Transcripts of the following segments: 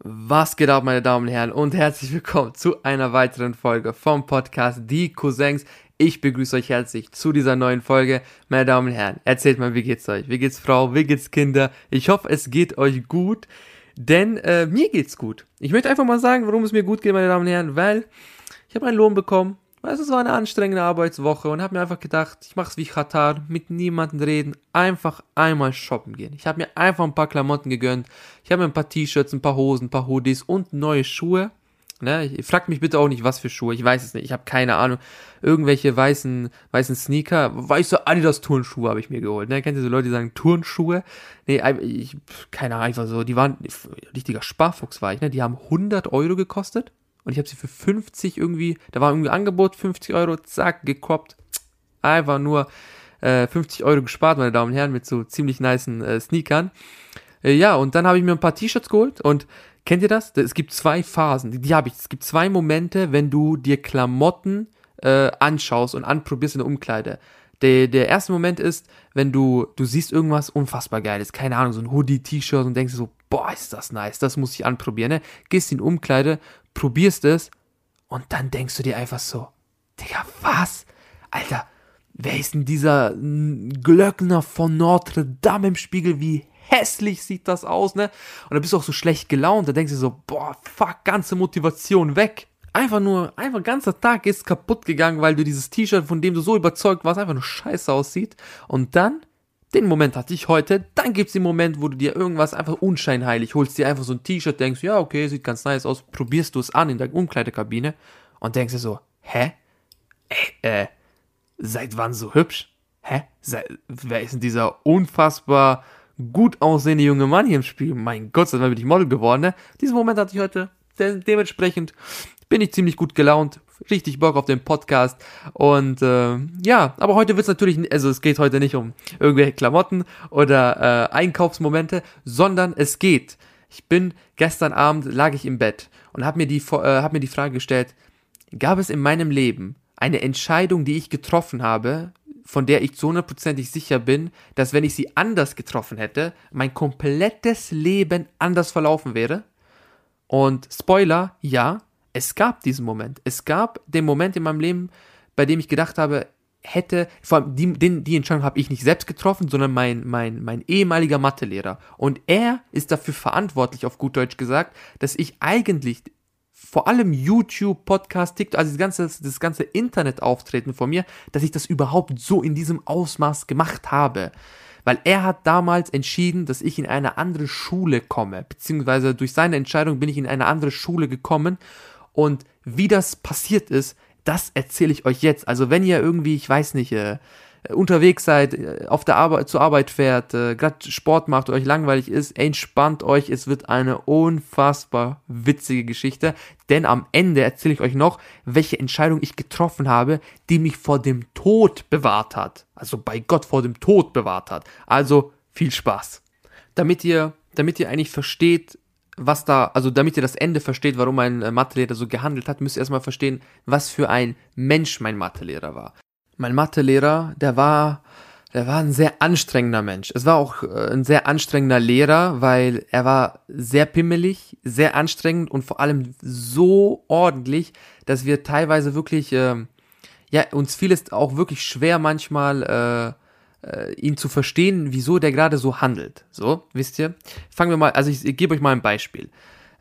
Was geht ab, meine Damen und Herren, und herzlich willkommen zu einer weiteren Folge vom Podcast Die Cousins. Ich begrüße euch herzlich zu dieser neuen Folge. Meine Damen und Herren, erzählt mal, wie geht's euch? Wie geht's Frau? Wie geht's Kinder? Ich hoffe, es geht euch gut, denn äh, mir geht's gut. Ich möchte einfach mal sagen, warum es mir gut geht, meine Damen und Herren, weil ich habe einen Lohn bekommen, Du, es war eine anstrengende Arbeitswoche und habe mir einfach gedacht, ich mache es wie Katar, mit niemandem reden, einfach einmal shoppen gehen. Ich habe mir einfach ein paar Klamotten gegönnt. Ich habe mir ein paar T-Shirts, ein paar Hosen, ein paar Hoodies und neue Schuhe. Ne, ich, fragt mich bitte auch nicht, was für Schuhe. Ich weiß es nicht. Ich habe keine Ahnung. Irgendwelche weißen, weißen Sneaker. Weißt du, Adidas Turnschuhe habe ich mir geholt. Ne? Kennt ihr so Leute, die sagen Turnschuhe? Nee, ich, keine Ahnung, einfach so. Die waren, richtiger Sparfuchs war ich, ne? Die haben 100 Euro gekostet und ich habe sie für 50 irgendwie, da war irgendwie Angebot, 50 Euro, zack, gekroppt. Einfach nur äh, 50 Euro gespart, meine Damen und Herren, mit so ziemlich niceen äh, Sneakern. Äh, ja, und dann habe ich mir ein paar T-Shirts geholt und kennt ihr das? Es gibt zwei Phasen, die, die habe ich. Es gibt zwei Momente, wenn du dir Klamotten äh, anschaust und anprobierst in der Umkleide. Der, der erste Moment ist, wenn du, du siehst irgendwas unfassbar geiles, keine Ahnung, so ein Hoodie, T-Shirt und denkst so, boah, ist das nice, das muss ich anprobieren, ne? Gehst in die Umkleide, probierst es und dann denkst du dir einfach so, Digga, was? Alter, wer ist denn dieser Glöckner von Notre Dame im Spiegel? Wie hässlich sieht das aus, ne? Und da bist du auch so schlecht gelaunt, da denkst du so, boah, fuck, ganze Motivation weg. Einfach nur, einfach ganzer Tag ist kaputt gegangen, weil du dieses T-Shirt, von dem du so überzeugt warst, einfach nur scheiße aussieht. Und dann den Moment hatte ich heute. Dann gibt es den Moment, wo du dir irgendwas einfach unscheinheilig holst, dir einfach so ein T-Shirt, denkst, ja, okay, sieht ganz nice aus, probierst du es an in der Umkleidekabine und denkst dir so, hä? Äh, äh, seit wann so hübsch? Hä? Seit, wer ist denn dieser unfassbar gut aussehende junge Mann hier im Spiel? Mein Gott, seit wann bin ich Model geworden, ne? Diesen Moment hatte ich heute. De dementsprechend bin ich ziemlich gut gelaunt, richtig Bock auf den Podcast. Und äh, ja, aber heute wird es natürlich, also es geht heute nicht um irgendwelche Klamotten oder äh, Einkaufsmomente, sondern es geht. Ich bin gestern Abend lag ich im Bett und habe mir die äh, hab mir die Frage gestellt: Gab es in meinem Leben eine Entscheidung, die ich getroffen habe, von der ich zu hundertprozentig sicher bin, dass wenn ich sie anders getroffen hätte, mein komplettes Leben anders verlaufen wäre? Und Spoiler, ja, es gab diesen Moment. Es gab den Moment in meinem Leben, bei dem ich gedacht habe, hätte, vor allem die, den, die Entscheidung habe ich nicht selbst getroffen, sondern mein, mein, mein ehemaliger Mathelehrer. Und er ist dafür verantwortlich, auf gut Deutsch gesagt, dass ich eigentlich vor allem YouTube, Podcast, TikTok, also das ganze, das ganze Internetauftreten von mir, dass ich das überhaupt so in diesem Ausmaß gemacht habe weil er hat damals entschieden, dass ich in eine andere Schule komme, beziehungsweise durch seine Entscheidung bin ich in eine andere Schule gekommen und wie das passiert ist, das erzähle ich euch jetzt. Also wenn ihr irgendwie, ich weiß nicht, äh, unterwegs seid, äh, auf der Arbeit, zur Arbeit fährt, äh, gerade Sport macht, euch langweilig ist, entspannt euch, es wird eine unfassbar witzige Geschichte, denn am Ende erzähle ich euch noch, welche Entscheidung ich getroffen habe, die mich vor dem Tod bewahrt hat. Also bei Gott vor dem Tod bewahrt hat. Also viel Spaß. Damit ihr, damit ihr eigentlich versteht, was da, also damit ihr das Ende versteht, warum mein äh, Mathelehrer so gehandelt hat, müsst ihr erstmal verstehen, was für ein Mensch mein Mathelehrer war. Mein Mathelehrer, der war, der war ein sehr anstrengender Mensch. Es war auch äh, ein sehr anstrengender Lehrer, weil er war sehr pimmelig, sehr anstrengend und vor allem so ordentlich, dass wir teilweise wirklich, äh, ja, uns fiel es auch wirklich schwer manchmal, äh, äh, ihn zu verstehen, wieso der gerade so handelt. So, wisst ihr? Fangen wir mal, also ich, ich gebe euch mal ein Beispiel.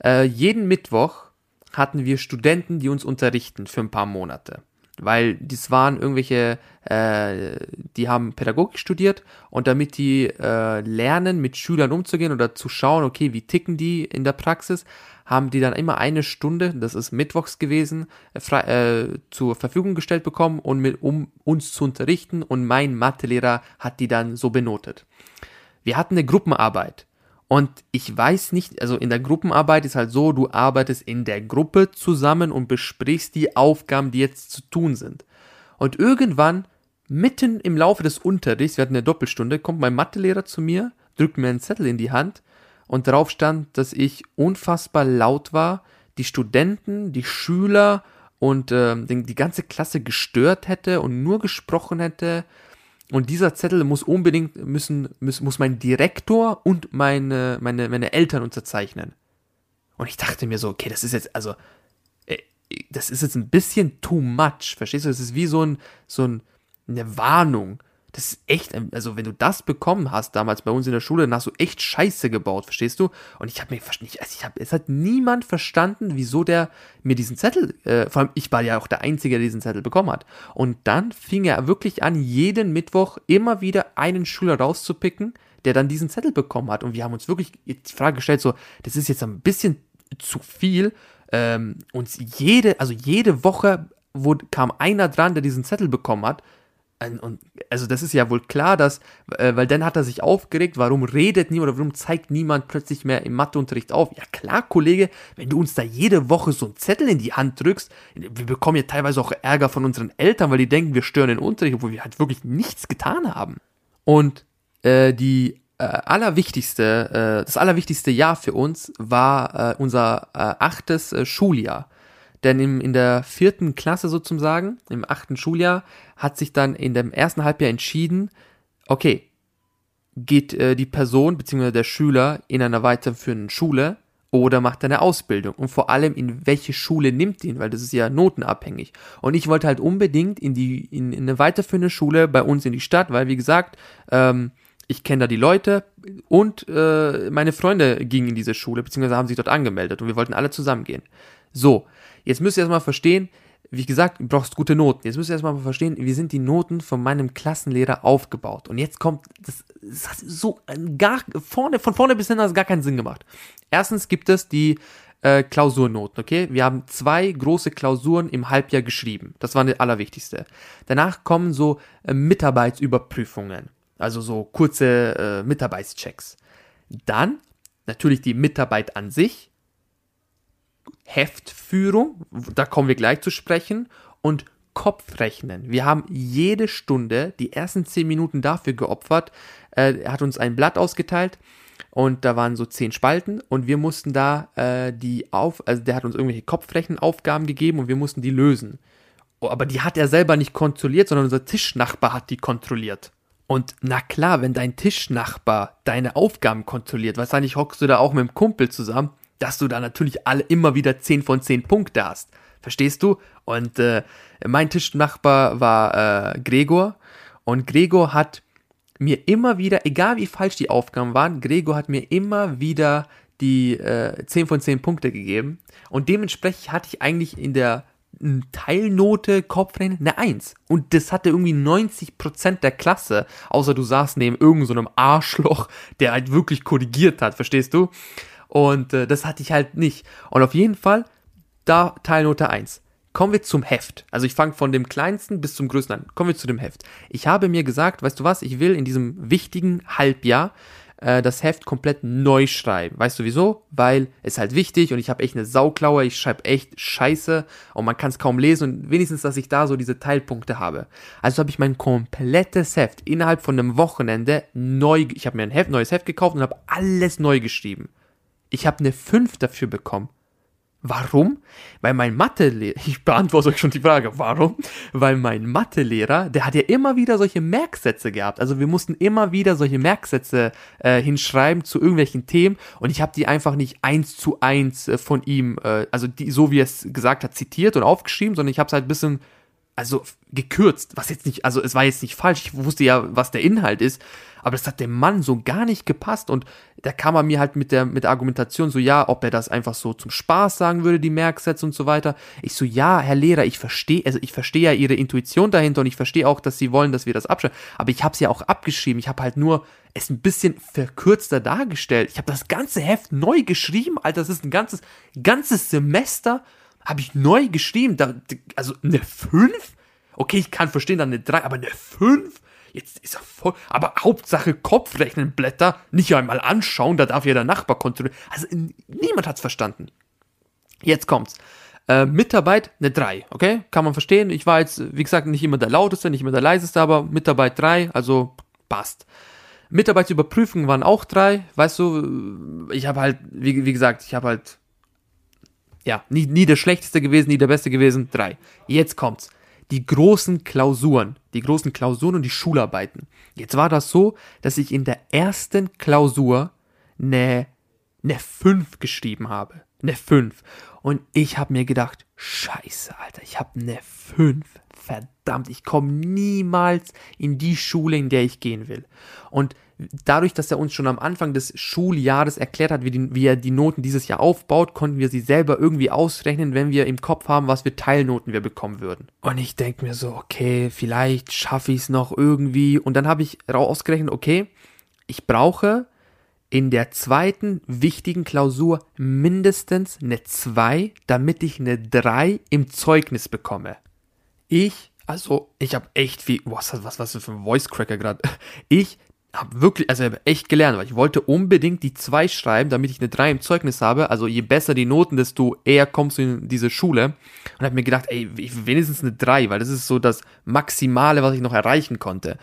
Äh, jeden Mittwoch hatten wir Studenten, die uns unterrichten für ein paar Monate. Weil das waren irgendwelche, äh, die haben Pädagogik studiert und damit die äh, lernen, mit Schülern umzugehen oder zu schauen, okay, wie ticken die in der Praxis, haben die dann immer eine Stunde, das ist mittwochs gewesen, äh, äh, zur Verfügung gestellt bekommen, und mit, um uns zu unterrichten und mein Mathelehrer hat die dann so benotet. Wir hatten eine Gruppenarbeit und ich weiß nicht, also in der Gruppenarbeit ist halt so, du arbeitest in der Gruppe zusammen und besprichst die Aufgaben, die jetzt zu tun sind. Und irgendwann, mitten im Laufe des Unterrichts, wir hatten eine Doppelstunde, kommt mein Mathelehrer zu mir, drückt mir einen Zettel in die Hand und darauf stand, dass ich unfassbar laut war, die Studenten, die Schüler und äh, die ganze Klasse gestört hätte und nur gesprochen hätte. Und dieser Zettel muss unbedingt, müssen, muss, muss mein Direktor und meine, meine, meine Eltern unterzeichnen. Und ich dachte mir so, okay, das ist jetzt, also, äh, das ist jetzt ein bisschen too much, verstehst du? Das ist wie so ein, so ein, eine Warnung. Das ist echt, also wenn du das bekommen hast damals bei uns in der Schule, dann hast du echt Scheiße gebaut, verstehst du? Und ich habe mir nicht, also ich habe, es hat niemand verstanden, wieso der mir diesen Zettel, äh, vor allem ich war ja auch der Einzige, der diesen Zettel bekommen hat. Und dann fing er wirklich an, jeden Mittwoch immer wieder einen Schüler rauszupicken, der dann diesen Zettel bekommen hat. Und wir haben uns wirklich die Frage gestellt, so, das ist jetzt ein bisschen zu viel. Ähm, und jede, also jede Woche wurde, kam einer dran, der diesen Zettel bekommen hat. Und also das ist ja wohl klar, dass, äh, weil dann hat er sich aufgeregt, warum redet niemand oder warum zeigt niemand plötzlich mehr im Matheunterricht auf? Ja klar, Kollege, wenn du uns da jede Woche so einen Zettel in die Hand drückst, wir bekommen ja teilweise auch Ärger von unseren Eltern, weil die denken, wir stören den Unterricht, obwohl wir halt wirklich nichts getan haben. Und äh, die äh, allerwichtigste, äh, das allerwichtigste Jahr für uns war äh, unser äh, achtes äh, Schuljahr. Denn im, in der vierten Klasse sozusagen, im achten Schuljahr, hat sich dann in dem ersten Halbjahr entschieden, okay, geht äh, die Person bzw. der Schüler in einer weiterführenden Schule oder macht er eine Ausbildung und vor allem in welche Schule nimmt ihn, weil das ist ja notenabhängig. Und ich wollte halt unbedingt in die in, in eine weiterführende Schule bei uns in die Stadt, weil wie gesagt, ähm, ich kenne da die Leute und äh, meine Freunde gingen in diese Schule beziehungsweise haben sich dort angemeldet und wir wollten alle zusammen gehen. So, Jetzt müsst ihr erstmal verstehen, wie gesagt, du brauchst gute Noten. Jetzt müsst ihr erstmal verstehen, wie sind die Noten von meinem Klassenlehrer aufgebaut. Und jetzt kommt, das, das hat so gar, vorne, von vorne bis hin hat es gar keinen Sinn gemacht. Erstens gibt es die äh, Klausurnoten, okay? Wir haben zwei große Klausuren im Halbjahr geschrieben. Das war das Allerwichtigste. Danach kommen so äh, Mitarbeitsüberprüfungen. Also so kurze äh, Mitarbeitschecks. Dann natürlich die Mitarbeit an sich Heftführung, da kommen wir gleich zu sprechen, und Kopfrechnen. Wir haben jede Stunde die ersten zehn Minuten dafür geopfert. Äh, er hat uns ein Blatt ausgeteilt und da waren so zehn Spalten und wir mussten da äh, die auf, also der hat uns irgendwelche Kopfrechenaufgaben gegeben und wir mussten die lösen. Oh, aber die hat er selber nicht kontrolliert, sondern unser Tischnachbar hat die kontrolliert. Und na klar, wenn dein Tischnachbar deine Aufgaben kontrolliert, wahrscheinlich hockst du da auch mit dem Kumpel zusammen, dass du da natürlich alle immer wieder 10 von 10 Punkte hast. Verstehst du? Und äh, mein Tischnachbar war äh, Gregor und Gregor hat mir immer wieder, egal wie falsch die Aufgaben waren, Gregor hat mir immer wieder die äh, 10 von 10 Punkte gegeben und dementsprechend hatte ich eigentlich in der Teilnote Kopfrennen eine 1. Und das hatte irgendwie 90% der Klasse, außer du saßt neben irgendeinem so Arschloch, der halt wirklich korrigiert hat, verstehst du? Und äh, das hatte ich halt nicht. Und auf jeden Fall, da Teilnote 1. Kommen wir zum Heft. Also ich fange von dem kleinsten bis zum größten an. Kommen wir zu dem Heft. Ich habe mir gesagt, weißt du was, ich will in diesem wichtigen Halbjahr äh, das Heft komplett neu schreiben. Weißt du wieso? Weil es halt wichtig und ich habe echt eine Sauklaue, ich schreibe echt Scheiße und man kann es kaum lesen und wenigstens, dass ich da so diese Teilpunkte habe. Also habe ich mein komplettes Heft innerhalb von einem Wochenende neu, ich habe mir ein Heft, neues Heft gekauft und habe alles neu geschrieben. Ich habe eine 5 dafür bekommen. Warum? Weil mein Mathelehrer, ich beantworte euch schon die Frage, warum? Weil mein Mathelehrer, der hat ja immer wieder solche Merksätze gehabt. Also wir mussten immer wieder solche Merksätze äh, hinschreiben zu irgendwelchen Themen und ich habe die einfach nicht eins zu eins äh, von ihm, äh, also die, so wie er es gesagt hat, zitiert und aufgeschrieben, sondern ich habe es halt ein bisschen also gekürzt, was jetzt nicht, also es war jetzt nicht falsch, ich wusste ja, was der Inhalt ist, aber das hat dem Mann so gar nicht gepasst und da kam er mir halt mit der, mit der Argumentation so, ja, ob er das einfach so zum Spaß sagen würde, die Merksätze und so weiter. Ich so, ja, Herr Lehrer, ich verstehe, also ich verstehe ja Ihre Intuition dahinter und ich verstehe auch, dass Sie wollen, dass wir das abschreiben, aber ich habe es ja auch abgeschrieben, ich habe halt nur es ein bisschen verkürzter dargestellt. Ich habe das ganze Heft neu geschrieben, Alter, das ist ein ganzes, ganzes Semester habe ich neu geschrieben. Da, also eine 5? Okay, ich kann verstehen, dann eine 3, aber eine 5? Jetzt ist er voll. Aber Hauptsache Kopfrechnenblätter nicht einmal anschauen, da darf ja der Nachbar kontrollieren. Also niemand hat's verstanden. Jetzt kommt's. Äh, Mitarbeit eine 3, okay? Kann man verstehen. Ich war jetzt, wie gesagt, nicht immer der lauteste, nicht immer der leiseste, aber Mitarbeit 3, also passt. Mitarbeitsüberprüfungen waren auch 3, weißt du, ich habe halt, wie, wie gesagt, ich habe halt ja, nie, nie der schlechteste gewesen, nie der beste gewesen. Drei. Jetzt kommt's. Die großen Klausuren. Die großen Klausuren und die Schularbeiten. Jetzt war das so, dass ich in der ersten Klausur eine, eine 5 geschrieben habe. Eine 5. Und ich habe mir gedacht, scheiße, Alter, ich habe eine 5. Verdammt, ich komme niemals in die Schule, in der ich gehen will. Und dadurch, dass er uns schon am Anfang des Schuljahres erklärt hat, wie, die, wie er die Noten dieses Jahr aufbaut, konnten wir sie selber irgendwie ausrechnen, wenn wir im Kopf haben, was für Teilnoten wir bekommen würden. Und ich denke mir so, okay, vielleicht schaffe ich es noch irgendwie. Und dann habe ich ausgerechnet, okay, ich brauche in der zweiten wichtigen Klausur mindestens eine 2, damit ich eine 3 im Zeugnis bekomme. Ich, also ich habe echt viel, was, was, was für ein Voice Cracker gerade. Ich habe wirklich, also habe echt gelernt, weil ich wollte unbedingt die 2 schreiben, damit ich eine 3 im Zeugnis habe. Also je besser die Noten, desto eher kommst du in diese Schule. Und habe mir gedacht, ey, wenigstens eine 3, weil das ist so das Maximale, was ich noch erreichen konnte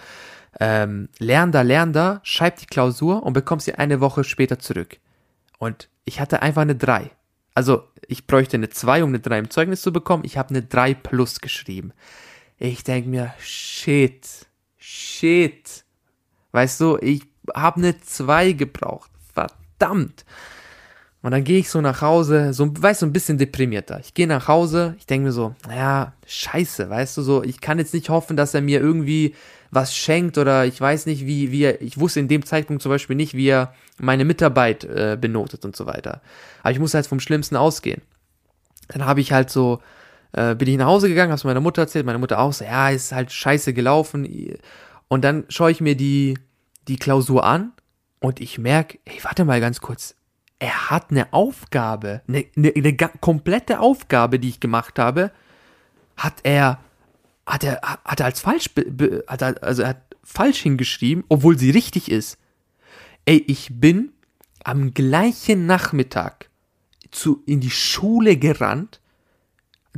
ähm, Lernender, Lernender, schreib die Klausur und bekommst sie eine Woche später zurück. Und ich hatte einfach eine 3. Also ich bräuchte eine 2, um eine 3 im Zeugnis zu bekommen. Ich habe eine 3 plus geschrieben. Ich denke mir, shit, shit. Weißt du, ich habe eine 2 gebraucht. Verdammt. Und dann gehe ich so nach Hause, so, weißt du, ein bisschen deprimierter. Ich gehe nach Hause, ich denke mir so, naja, scheiße, weißt du, so, ich kann jetzt nicht hoffen, dass er mir irgendwie was schenkt oder ich weiß nicht, wie, wie er, ich wusste in dem Zeitpunkt zum Beispiel nicht, wie er meine Mitarbeit äh, benotet und so weiter. Aber ich muss halt vom Schlimmsten ausgehen. Dann habe ich halt so, äh, bin ich nach Hause gegangen, habe es meiner Mutter erzählt, meine Mutter auch so, ja, ist halt scheiße gelaufen. Und dann schaue ich mir die, die Klausur an und ich merke, ey, warte mal ganz kurz, er hat eine Aufgabe, eine, eine, eine komplette Aufgabe, die ich gemacht habe, hat er hat er, hat er als falsch, hat er, also er hat falsch hingeschrieben, obwohl sie richtig ist. Ey, ich bin am gleichen Nachmittag zu, in die Schule gerannt,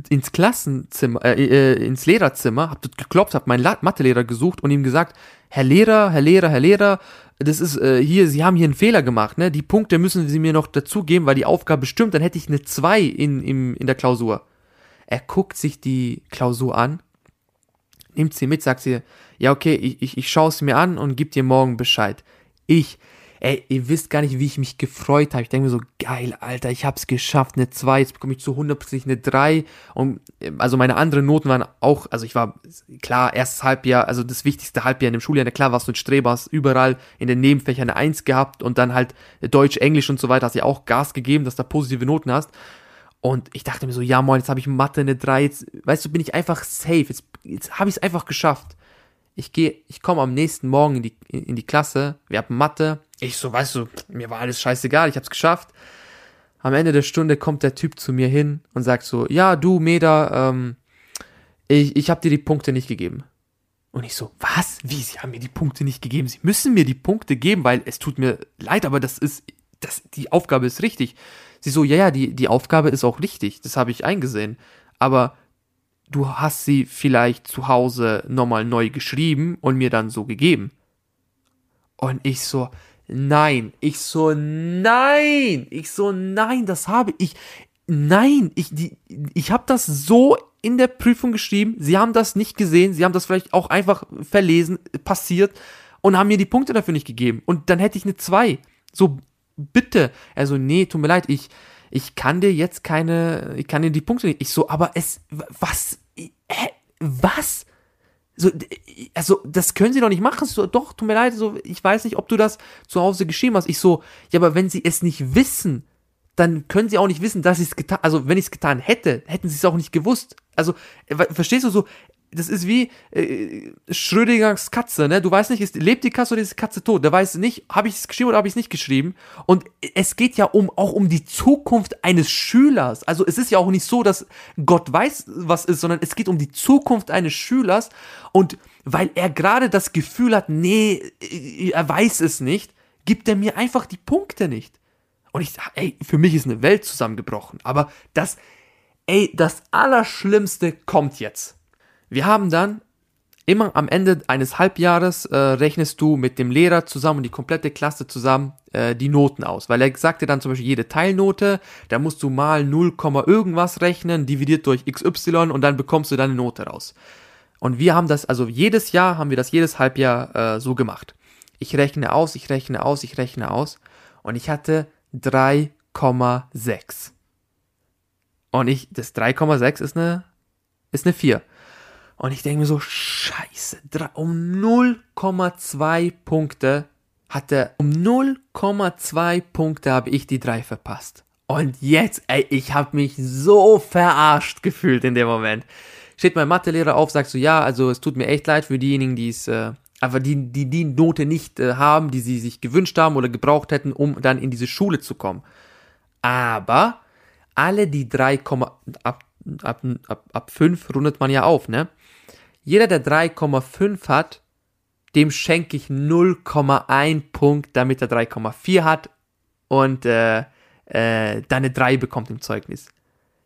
ins Klassenzimmer, äh, äh, ins Lehrerzimmer, hab dort geklopft, hab meinen Mathelehrer gesucht und ihm gesagt, Herr Lehrer, Herr Lehrer, Herr Lehrer, das ist äh, hier, Sie haben hier einen Fehler gemacht, ne? Die Punkte müssen Sie mir noch dazugeben, weil die Aufgabe stimmt, dann hätte ich eine 2 in, in, in der Klausur. Er guckt sich die Klausur an nimmt sie mit, sagt sie, ja, okay, ich, ich, ich schaue es mir an und gib dir morgen Bescheid. Ich, ey, ihr wisst gar nicht, wie ich mich gefreut habe. Ich denke mir so, geil, Alter, ich hab's geschafft, eine 2, jetzt bekomme ich zu 100% eine 3. Und also meine anderen Noten waren auch, also ich war, klar, erstes Halbjahr, also das wichtigste Halbjahr in dem Schuljahr, na klar, warst du ein Streber, hast überall in den Nebenfächern eine 1 gehabt und dann halt Deutsch, Englisch und so weiter, hast ja auch Gas gegeben, dass du da positive Noten hast. Und ich dachte mir so, ja moin, jetzt habe ich Mathe eine 3, jetzt, weißt du, bin ich einfach safe, jetzt, jetzt habe ich es einfach geschafft. Ich gehe, ich komme am nächsten Morgen in die, in die Klasse, wir haben Mathe, ich so, weißt du, mir war alles scheißegal, ich habe es geschafft. Am Ende der Stunde kommt der Typ zu mir hin und sagt so, ja, du, Meda, ähm, ich, ich habe dir die Punkte nicht gegeben. Und ich so, was? Wie? Sie haben mir die Punkte nicht gegeben? Sie müssen mir die Punkte geben, weil es tut mir leid, aber das ist, das, die Aufgabe ist richtig. Sie so, ja, ja, die, die Aufgabe ist auch richtig, das habe ich eingesehen. Aber du hast sie vielleicht zu Hause nochmal neu geschrieben und mir dann so gegeben. Und ich so, nein, ich so, nein, ich so, nein, das habe ich, nein, ich, die, ich habe das so in der Prüfung geschrieben, sie haben das nicht gesehen, sie haben das vielleicht auch einfach verlesen, passiert und haben mir die Punkte dafür nicht gegeben. Und dann hätte ich eine 2. So bitte. Also, nee, tut mir leid, ich, ich kann dir jetzt keine, ich kann dir die Punkte nicht. Ich so, aber es, was, hä, was? So, also, das können sie doch nicht machen. So, doch, tut mir leid, so, ich weiß nicht, ob du das zu Hause geschrieben hast. Ich so, ja, aber wenn sie es nicht wissen, dann können sie auch nicht wissen, dass ich es getan, also wenn ich es getan hätte, hätten sie es auch nicht gewusst. Also, verstehst du so, das ist wie äh, Schrödingers Katze, ne? Du weißt nicht, ist, lebt die Katze oder ist die Katze tot? Der weiß nicht, habe ich es geschrieben oder habe ich es nicht geschrieben? Und es geht ja um auch um die Zukunft eines Schülers. Also es ist ja auch nicht so, dass Gott weiß, was ist, sondern es geht um die Zukunft eines Schülers. Und weil er gerade das Gefühl hat, nee, er weiß es nicht, gibt er mir einfach die Punkte nicht. Und ich sage, ey, für mich ist eine Welt zusammengebrochen. Aber das, ey, das Allerschlimmste kommt jetzt. Wir haben dann immer am Ende eines Halbjahres äh, rechnest du mit dem Lehrer zusammen und die komplette Klasse zusammen äh, die Noten aus. Weil er sagte dann zum Beispiel jede Teilnote, da musst du mal 0, irgendwas rechnen, dividiert durch XY und dann bekommst du deine Note raus. Und wir haben das, also jedes Jahr haben wir das jedes Halbjahr äh, so gemacht. Ich rechne aus, ich rechne aus, ich rechne aus und ich hatte 3,6. Und ich, das 3,6 ist eine, ist eine 4. Und ich denke mir so, scheiße, um 0,2 Punkte hat er, um 0,2 Punkte habe ich die 3 verpasst. Und jetzt, ey, ich habe mich so verarscht gefühlt in dem Moment. Steht mein Mathelehrer auf, sagt so, ja, also es tut mir echt leid für diejenigen, die es, äh, aber die, die die Note nicht äh, haben, die sie sich gewünscht haben oder gebraucht hätten, um dann in diese Schule zu kommen. Aber alle die 3, ab, ab, ab, ab 5 rundet man ja auf, ne? Jeder, der 3,5 hat, dem schenke ich 0,1 Punkt, damit er 3,4 hat und äh, äh, deine 3 bekommt im Zeugnis.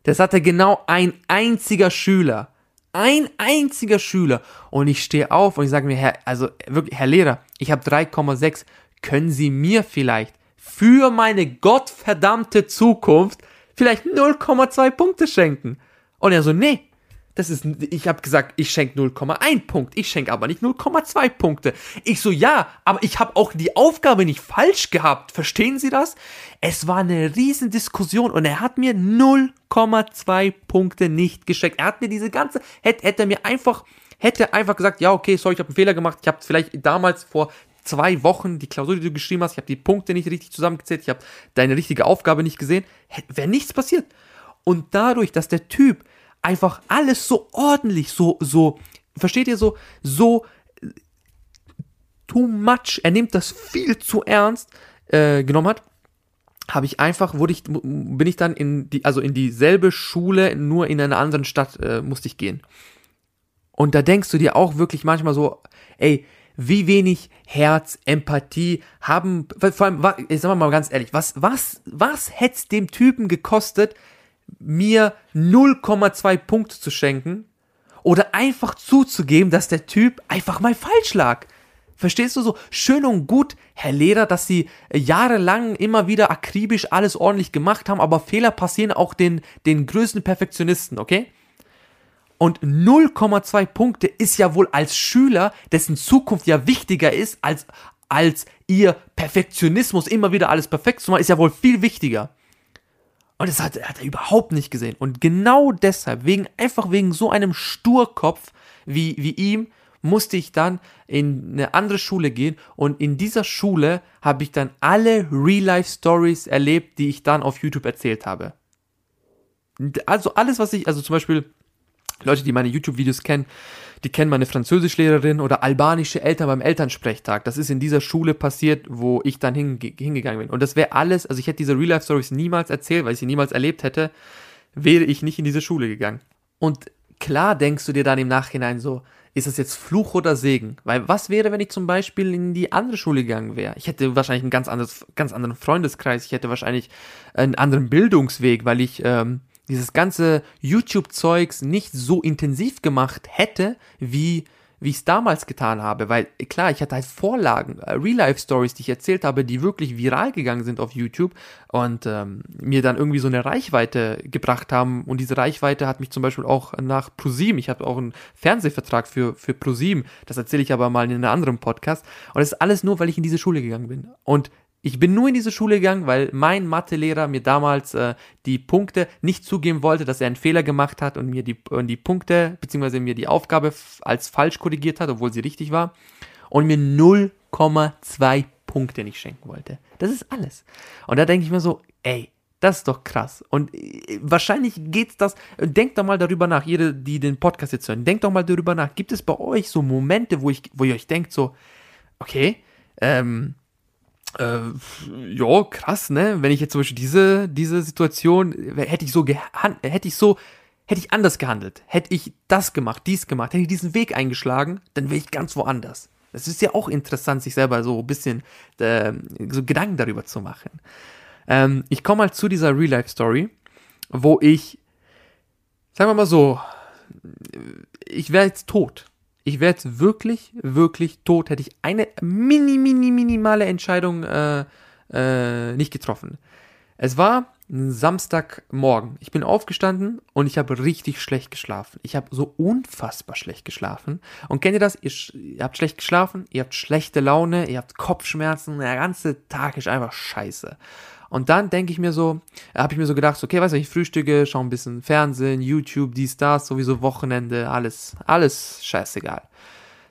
Das hatte genau ein einziger Schüler. Ein einziger Schüler. Und ich stehe auf und ich sage mir, Herr, also wirklich, Herr Lehrer, ich habe 3,6. Können Sie mir vielleicht für meine gottverdammte Zukunft vielleicht 0,2 Punkte schenken? Und er so, nee, das ist, ich habe gesagt, ich schenke 0,1 Punkt. Ich schenke aber nicht 0,2 Punkte. Ich so, ja, aber ich habe auch die Aufgabe nicht falsch gehabt. Verstehen Sie das? Es war eine riesen Diskussion und er hat mir 0,2 Punkte nicht geschenkt. Er hat mir diese ganze, hätte, hätte er mir einfach, hätte einfach gesagt, ja, okay, sorry, ich habe einen Fehler gemacht. Ich habe vielleicht damals vor zwei Wochen die Klausur, die du geschrieben hast, ich habe die Punkte nicht richtig zusammengezählt, ich habe deine richtige Aufgabe nicht gesehen, wäre nichts passiert. Und dadurch, dass der Typ einfach alles so ordentlich, so, so, versteht ihr so, so too much, er nimmt das viel zu ernst äh, genommen hat, habe ich einfach, wurde ich, bin ich dann in die, also in dieselbe Schule, nur in einer anderen Stadt äh, musste ich gehen. Und da denkst du dir auch wirklich manchmal so, ey, wie wenig Herz, Empathie haben, vor allem, ich sag mal ganz ehrlich, was, was, was hätte dem Typen gekostet, mir 0,2 Punkte zu schenken oder einfach zuzugeben, dass der Typ einfach mal falsch lag. Verstehst du so? Schön und gut, Herr Lehrer, dass Sie jahrelang immer wieder akribisch alles ordentlich gemacht haben, aber Fehler passieren auch den, den größten Perfektionisten, okay? Und 0,2 Punkte ist ja wohl als Schüler, dessen Zukunft ja wichtiger ist, als, als ihr Perfektionismus immer wieder alles perfekt zu machen, ist ja wohl viel wichtiger. Und das hat, hat er überhaupt nicht gesehen. Und genau deshalb, wegen, einfach wegen so einem Sturkopf wie, wie ihm, musste ich dann in eine andere Schule gehen und in dieser Schule habe ich dann alle Real-Life-Stories erlebt, die ich dann auf YouTube erzählt habe. Also alles, was ich, also zum Beispiel Leute, die meine YouTube-Videos kennen, die kennen meine Französischlehrerin oder albanische Eltern beim Elternsprechtag. Das ist in dieser Schule passiert, wo ich dann hinge hingegangen bin. Und das wäre alles, also ich hätte diese Real-Life-Stories niemals erzählt, weil ich sie niemals erlebt hätte, wäre ich nicht in diese Schule gegangen. Und klar denkst du dir dann im Nachhinein so, ist das jetzt Fluch oder Segen? Weil was wäre, wenn ich zum Beispiel in die andere Schule gegangen wäre? Ich hätte wahrscheinlich einen ganz, anderes, ganz anderen Freundeskreis, ich hätte wahrscheinlich einen anderen Bildungsweg, weil ich ähm, dieses ganze YouTube-Zeugs nicht so intensiv gemacht hätte, wie wie ich es damals getan habe, weil klar, ich hatte halt Vorlagen, äh, Real-Life-Stories, die ich erzählt habe, die wirklich viral gegangen sind auf YouTube und ähm, mir dann irgendwie so eine Reichweite gebracht haben. Und diese Reichweite hat mich zum Beispiel auch nach ProSieben, ich habe auch einen Fernsehvertrag für, für ProSieben, das erzähle ich aber mal in einem anderen Podcast. Und das ist alles nur, weil ich in diese Schule gegangen bin. Und ich bin nur in diese Schule gegangen, weil mein Mathelehrer mir damals äh, die Punkte nicht zugeben wollte, dass er einen Fehler gemacht hat und mir die, und die Punkte, beziehungsweise mir die Aufgabe als falsch korrigiert hat, obwohl sie richtig war. Und mir 0,2 Punkte nicht schenken wollte. Das ist alles. Und da denke ich mir so, ey, das ist doch krass. Und äh, wahrscheinlich geht's das. Denkt doch mal darüber nach, jede, die den Podcast jetzt hören, denkt doch mal darüber nach. Gibt es bei euch so Momente, wo ich, wo ihr euch denkt, so, okay, ähm, äh, ja, krass, ne? Wenn ich jetzt zum Beispiel diese, diese Situation, hätte ich so hätte ich so, hätte ich anders gehandelt, hätte ich das gemacht, dies gemacht, hätte ich diesen Weg eingeschlagen, dann wäre ich ganz woanders. Das ist ja auch interessant, sich selber so ein bisschen äh, so Gedanken darüber zu machen. Ähm, ich komme mal zu dieser Real-Life-Story, wo ich, sagen wir mal so, ich wäre jetzt tot ich wäre jetzt wirklich, wirklich tot, hätte ich eine mini, mini, minimale Entscheidung äh, äh, nicht getroffen. Es war ein Samstagmorgen. Ich bin aufgestanden und ich habe richtig schlecht geschlafen. Ich habe so unfassbar schlecht geschlafen. Und kennt ihr das? Ihr, ihr, habt schlecht geschlafen, ihr habt schlechte Laune, ihr habt Kopfschmerzen, der ganze Tag ist einfach scheiße. Und dann denke ich mir so, habe ich mir so gedacht, okay, weißt du, ich frühstücke, schaue ein bisschen Fernsehen, YouTube, dies, das, sowieso Wochenende, alles, alles scheißegal.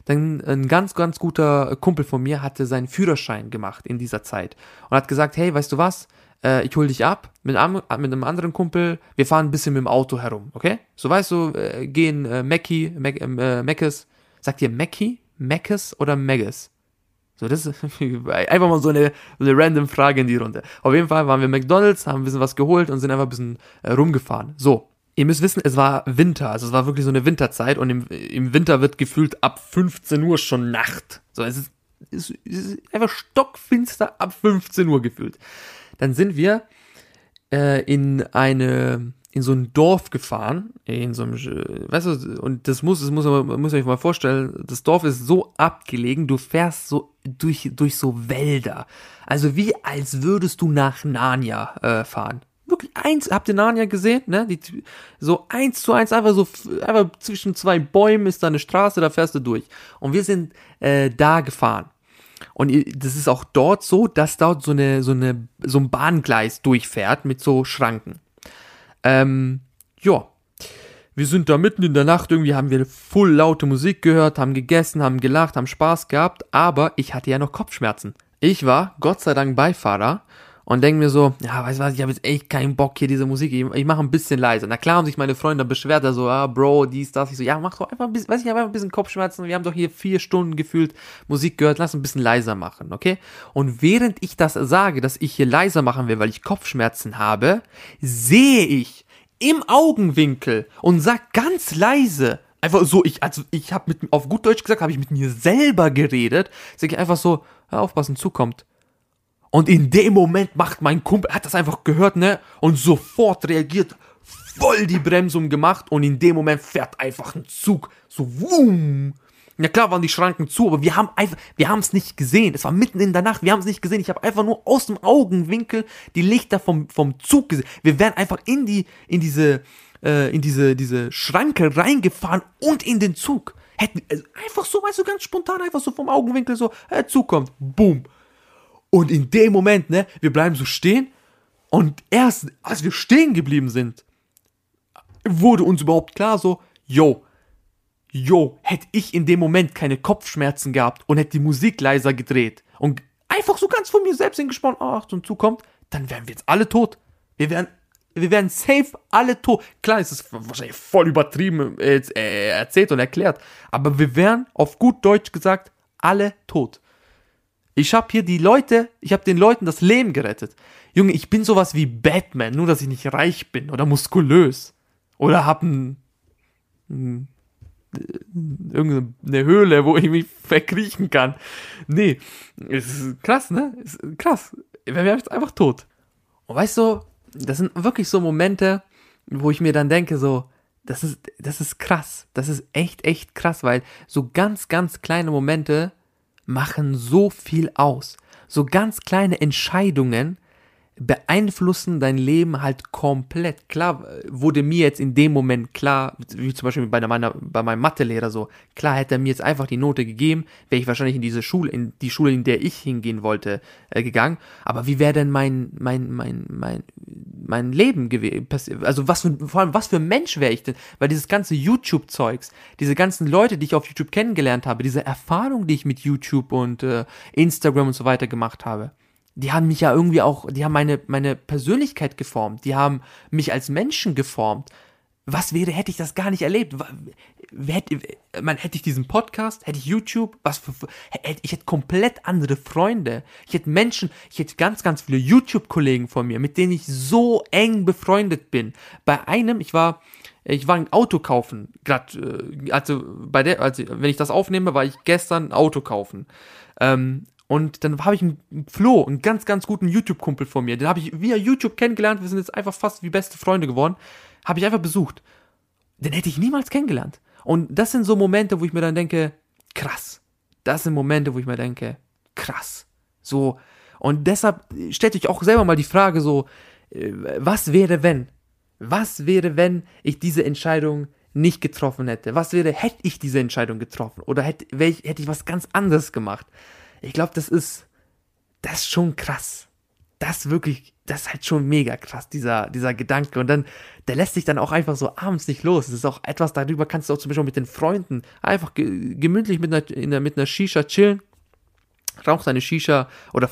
Dann ein ganz, ganz guter Kumpel von mir hatte seinen Führerschein gemacht in dieser Zeit und hat gesagt, hey, weißt du was, äh, ich hol dich ab mit, einem, mit einem anderen Kumpel, wir fahren ein bisschen mit dem Auto herum, okay? So weißt du, äh, gehen äh, Mackie, Mac, äh, Meckes, sagt ihr Mackie, Meckes oder Megges? So, das ist einfach mal so eine, eine random Frage in die Runde. Auf jeden Fall waren wir McDonalds, haben ein bisschen was geholt und sind einfach ein bisschen äh, rumgefahren. So, ihr müsst wissen, es war Winter, also es war wirklich so eine Winterzeit und im, im Winter wird gefühlt ab 15 Uhr schon Nacht. So, es ist, es ist einfach stockfinster ab 15 Uhr gefühlt dann sind wir äh, in eine in so ein Dorf gefahren, in so einem, weißt du, und das muss, das muss muss man sich mal vorstellen, das Dorf ist so abgelegen, du fährst so durch, durch so Wälder. Also wie als würdest du nach Narnia äh, fahren. Wirklich eins, habt ihr Narnia gesehen, ne? Die, so eins zu eins, einfach so, einfach zwischen zwei Bäumen ist da eine Straße, da fährst du durch. Und wir sind äh, da gefahren. Und das ist auch dort so, dass dort so eine, so eine, so ein Bahngleis durchfährt mit so Schranken. Ähm, ja. Wir sind da mitten in der Nacht, irgendwie haben wir voll laute Musik gehört, haben gegessen, haben gelacht, haben Spaß gehabt, aber ich hatte ja noch Kopfschmerzen. Ich war, Gott sei Dank, Beifahrer und denke mir so, ja, weißt du was, ich habe jetzt echt keinen Bock hier diese Musik, ich, ich mache ein bisschen leiser. Na klar haben sich meine Freunde beschwert, so, ah, Bro, dies, das. Ich so, ja, mach doch einfach ein bisschen, weiß ich, einfach ein bisschen Kopfschmerzen. Wir haben doch hier vier Stunden gefühlt Musik gehört, lass ein bisschen leiser machen, okay? Und während ich das sage, dass ich hier leiser machen will, weil ich Kopfschmerzen habe, sehe ich im Augenwinkel und sag ganz leise, einfach so, ich, also ich habe mit, auf gut Deutsch gesagt, habe ich mit mir selber geredet, sag ich einfach so, hör aufpassen, zukommt. Und in dem Moment macht mein Kumpel, hat das einfach gehört, ne? Und sofort reagiert, voll die Bremsung gemacht und in dem Moment fährt einfach ein Zug. So, wumm. Ja klar waren die Schranken zu, aber wir haben einfach, wir haben es nicht gesehen. Es war mitten in der Nacht, wir haben es nicht gesehen. Ich habe einfach nur aus dem Augenwinkel die Lichter vom, vom Zug gesehen. Wir wären einfach in die, in diese, äh, in diese, diese Schranke reingefahren und in den Zug. Hätten, also einfach so, weißt du, ganz spontan, einfach so vom Augenwinkel so, äh, Zug kommt. Boom. Und in dem Moment, ne, wir bleiben so stehen und erst als wir stehen geblieben sind, wurde uns überhaupt klar so, yo, yo, hätte ich in dem Moment keine Kopfschmerzen gehabt und hätte die Musik leiser gedreht und einfach so ganz von mir selbst hingesprochen, ach, so ein Zug kommt, dann wären wir jetzt alle tot. Wir wären, wir wären safe alle tot. Klar, es ist wahrscheinlich voll übertrieben äh, äh, erzählt und erklärt, aber wir wären auf gut Deutsch gesagt alle tot. Ich habe hier die Leute, ich habe den Leuten das Leben gerettet. Junge, ich bin sowas wie Batman, nur dass ich nicht reich bin oder muskulös. Oder hab ein, ein irgendeine Höhle, wo ich mich verkriechen kann. Nee, es ist krass, ne? Ist krass. Wir wären jetzt einfach tot. Und weißt du, das sind wirklich so Momente, wo ich mir dann denke, so, das ist, das ist krass. Das ist echt, echt krass, weil so ganz, ganz kleine Momente machen so viel aus. So ganz kleine Entscheidungen beeinflussen dein Leben halt komplett. Klar wurde mir jetzt in dem Moment klar, wie zum Beispiel bei, meiner, bei meinem Mathelehrer so, klar hätte er mir jetzt einfach die Note gegeben, wäre ich wahrscheinlich in diese Schule, in die Schule, in der ich hingehen wollte, äh, gegangen. Aber wie wäre denn mein, mein, mein, mein, mein Leben gewesen? Also was für, vor allem was für Mensch wäre ich denn? Weil dieses ganze YouTube-Zeugs, diese ganzen Leute, die ich auf YouTube kennengelernt habe, diese Erfahrung, die ich mit YouTube und äh, Instagram und so weiter gemacht habe, die haben mich ja irgendwie auch, die haben meine, meine Persönlichkeit geformt, die haben mich als Menschen geformt. Was wäre, hätte ich das gar nicht erlebt? Hätte, man, hätte ich diesen Podcast, hätte ich YouTube, was für, ich hätte komplett andere Freunde. Ich hätte Menschen, ich hätte ganz, ganz viele YouTube-Kollegen von mir, mit denen ich so eng befreundet bin. Bei einem, ich war, ich war ein Auto kaufen, gerade, äh, also bei der, also wenn ich das aufnehme, war ich gestern ein Auto kaufen. Ähm, und dann habe ich einen Flo, einen ganz, ganz guten YouTube-Kumpel von mir. Den habe ich via YouTube kennengelernt. Wir sind jetzt einfach fast wie beste Freunde geworden. Habe ich einfach besucht. Den hätte ich niemals kennengelernt. Und das sind so Momente, wo ich mir dann denke, krass. Das sind Momente, wo ich mir denke, krass. So. Und deshalb stellt euch auch selber mal die Frage so, äh, was wäre wenn? Was wäre, wenn ich diese Entscheidung nicht getroffen hätte? Was wäre, hätte ich diese Entscheidung getroffen? Oder hätte, hätte ich was ganz anderes gemacht? Ich glaube, das ist, das ist schon krass. Das wirklich, das ist halt schon mega krass, dieser, dieser Gedanke. Und dann, der lässt sich dann auch einfach so abends nicht los. Das ist auch etwas, darüber kannst du auch zum Beispiel mit den Freunden einfach ge gemütlich mit einer, einer, mit einer Shisha chillen. Raucht eine Shisha oder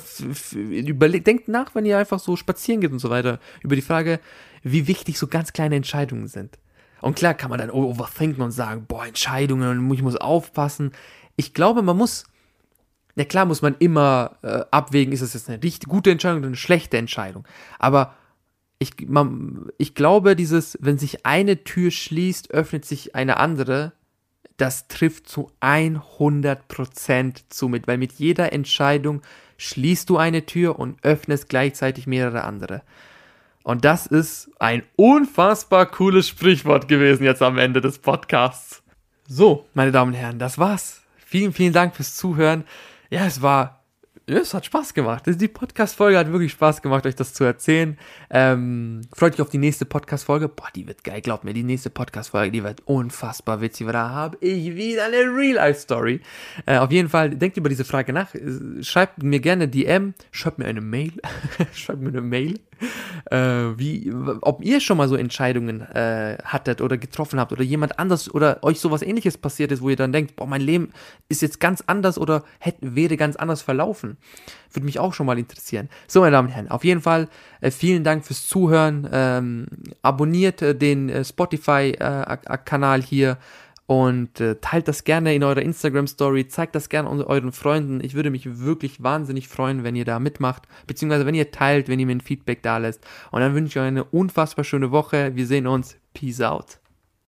überlegt, denkt nach, wenn ihr einfach so spazieren geht und so weiter, über die Frage, wie wichtig so ganz kleine Entscheidungen sind. Und klar kann man dann overthinken und sagen, boah, Entscheidungen, ich muss aufpassen. Ich glaube, man muss ja klar muss man immer äh, abwägen, ist das jetzt eine richtig gute Entscheidung oder eine schlechte Entscheidung. Aber ich, man, ich glaube, dieses, wenn sich eine Tür schließt, öffnet sich eine andere. Das trifft zu 100% zu mit, weil mit jeder Entscheidung schließt du eine Tür und öffnest gleichzeitig mehrere andere. Und das ist ein unfassbar cooles Sprichwort gewesen jetzt am Ende des Podcasts. So, meine Damen und Herren, das war's. Vielen, vielen Dank fürs Zuhören ja, es war, es hat Spaß gemacht. Die Podcast-Folge hat wirklich Spaß gemacht, euch das zu erzählen. Ähm, freut euch auf die nächste Podcast-Folge. Boah, die wird geil, glaubt mir. Die nächste Podcast-Folge, die wird unfassbar witzig, weil da habe ich wieder eine Real-Life-Story. Äh, auf jeden Fall, denkt über diese Frage nach. Schreibt mir gerne DM, schreibt mir eine Mail. schreibt mir eine Mail äh, wie, ob ihr schon mal so Entscheidungen äh, hattet oder getroffen habt oder jemand anders oder euch sowas ähnliches passiert ist, wo ihr dann denkt, boah, mein Leben ist jetzt ganz anders oder hätte, wäre ganz anders verlaufen. Würde mich auch schon mal interessieren. So, meine Damen und Herren, auf jeden Fall äh, vielen Dank fürs Zuhören. Ähm, abonniert äh, den äh, Spotify-Kanal hier und äh, teilt das gerne in eurer Instagram Story, zeigt das gerne euren Freunden. Ich würde mich wirklich wahnsinnig freuen, wenn ihr da mitmacht, beziehungsweise wenn ihr teilt, wenn ihr mir ein Feedback da lässt. Und dann wünsche ich euch eine unfassbar schöne Woche. Wir sehen uns. Peace out.